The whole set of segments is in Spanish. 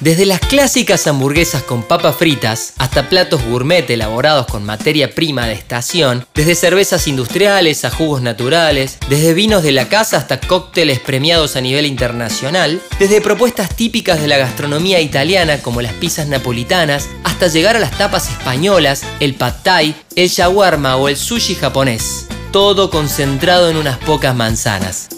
Desde las clásicas hamburguesas con papas fritas hasta platos gourmet elaborados con materia prima de estación, desde cervezas industriales a jugos naturales, desde vinos de la casa hasta cócteles premiados a nivel internacional, desde propuestas típicas de la gastronomía italiana como las pizzas napolitanas hasta llegar a las tapas españolas, el pad thai, el shawarma o el sushi japonés. Todo concentrado en unas pocas manzanas.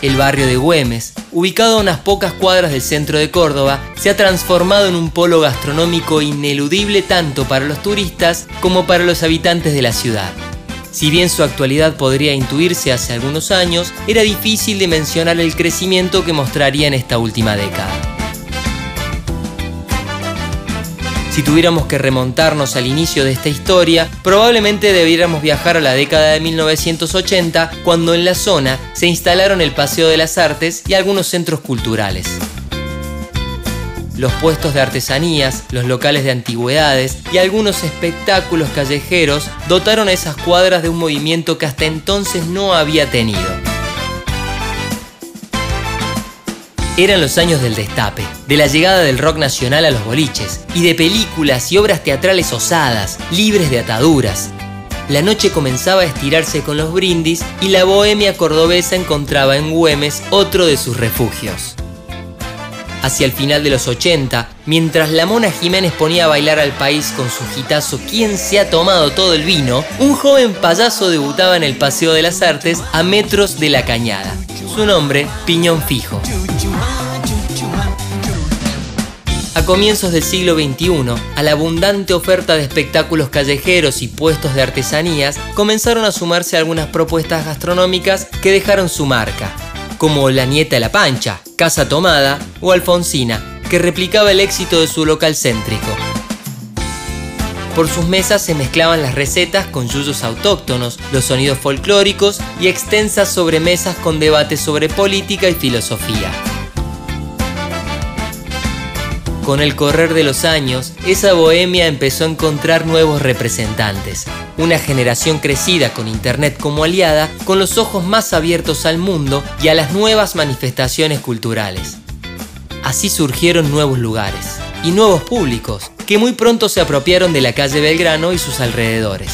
El barrio de Güemes, ubicado a unas pocas cuadras del centro de Córdoba, se ha transformado en un polo gastronómico ineludible tanto para los turistas como para los habitantes de la ciudad. Si bien su actualidad podría intuirse hace algunos años, era difícil de mencionar el crecimiento que mostraría en esta última década. Si tuviéramos que remontarnos al inicio de esta historia, probablemente debiéramos viajar a la década de 1980, cuando en la zona se instalaron el Paseo de las Artes y algunos centros culturales. Los puestos de artesanías, los locales de antigüedades y algunos espectáculos callejeros dotaron a esas cuadras de un movimiento que hasta entonces no había tenido. Eran los años del destape, de la llegada del rock nacional a los boliches y de películas y obras teatrales osadas, libres de ataduras. La noche comenzaba a estirarse con los brindis y la bohemia cordobesa encontraba en Güemes otro de sus refugios. Hacia el final de los 80, mientras la Mona Jiménez ponía a bailar al país con su gitazo ¿Quién se ha tomado todo el vino?, un joven payaso debutaba en el Paseo de las Artes a metros de la cañada. Su nombre, Piñón Fijo. A comienzos del siglo XXI, a la abundante oferta de espectáculos callejeros y puestos de artesanías, comenzaron a sumarse algunas propuestas gastronómicas que dejaron su marca, como La Nieta de la Pancha, Casa Tomada o Alfonsina, que replicaba el éxito de su local céntrico. Por sus mesas se mezclaban las recetas con yuyos autóctonos, los sonidos folclóricos y extensas sobremesas con debates sobre política y filosofía. Con el correr de los años, esa bohemia empezó a encontrar nuevos representantes. Una generación crecida con Internet como aliada, con los ojos más abiertos al mundo y a las nuevas manifestaciones culturales. Así surgieron nuevos lugares y nuevos públicos que muy pronto se apropiaron de la calle Belgrano y sus alrededores.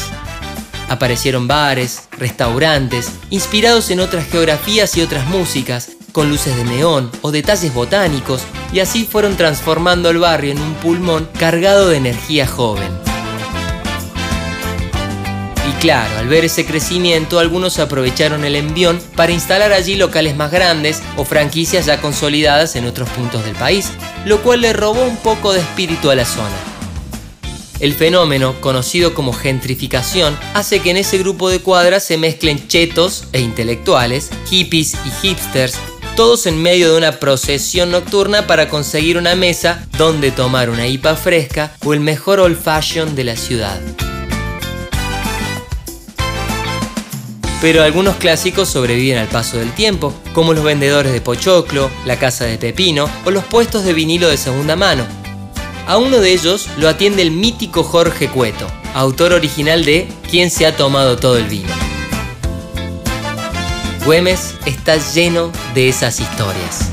Aparecieron bares, restaurantes, inspirados en otras geografías y otras músicas, con luces de neón o detalles botánicos, y así fueron transformando el barrio en un pulmón cargado de energía joven. Claro, al ver ese crecimiento, algunos aprovecharon el envión para instalar allí locales más grandes o franquicias ya consolidadas en otros puntos del país, lo cual le robó un poco de espíritu a la zona. El fenómeno, conocido como gentrificación, hace que en ese grupo de cuadras se mezclen chetos e intelectuales, hippies y hipsters, todos en medio de una procesión nocturna para conseguir una mesa donde tomar una hipa fresca o el mejor old fashion de la ciudad. Pero algunos clásicos sobreviven al paso del tiempo, como los vendedores de pochoclo, la casa de pepino o los puestos de vinilo de segunda mano. A uno de ellos lo atiende el mítico Jorge Cueto, autor original de ¿Quién se ha tomado todo el vino? Güemes está lleno de esas historias.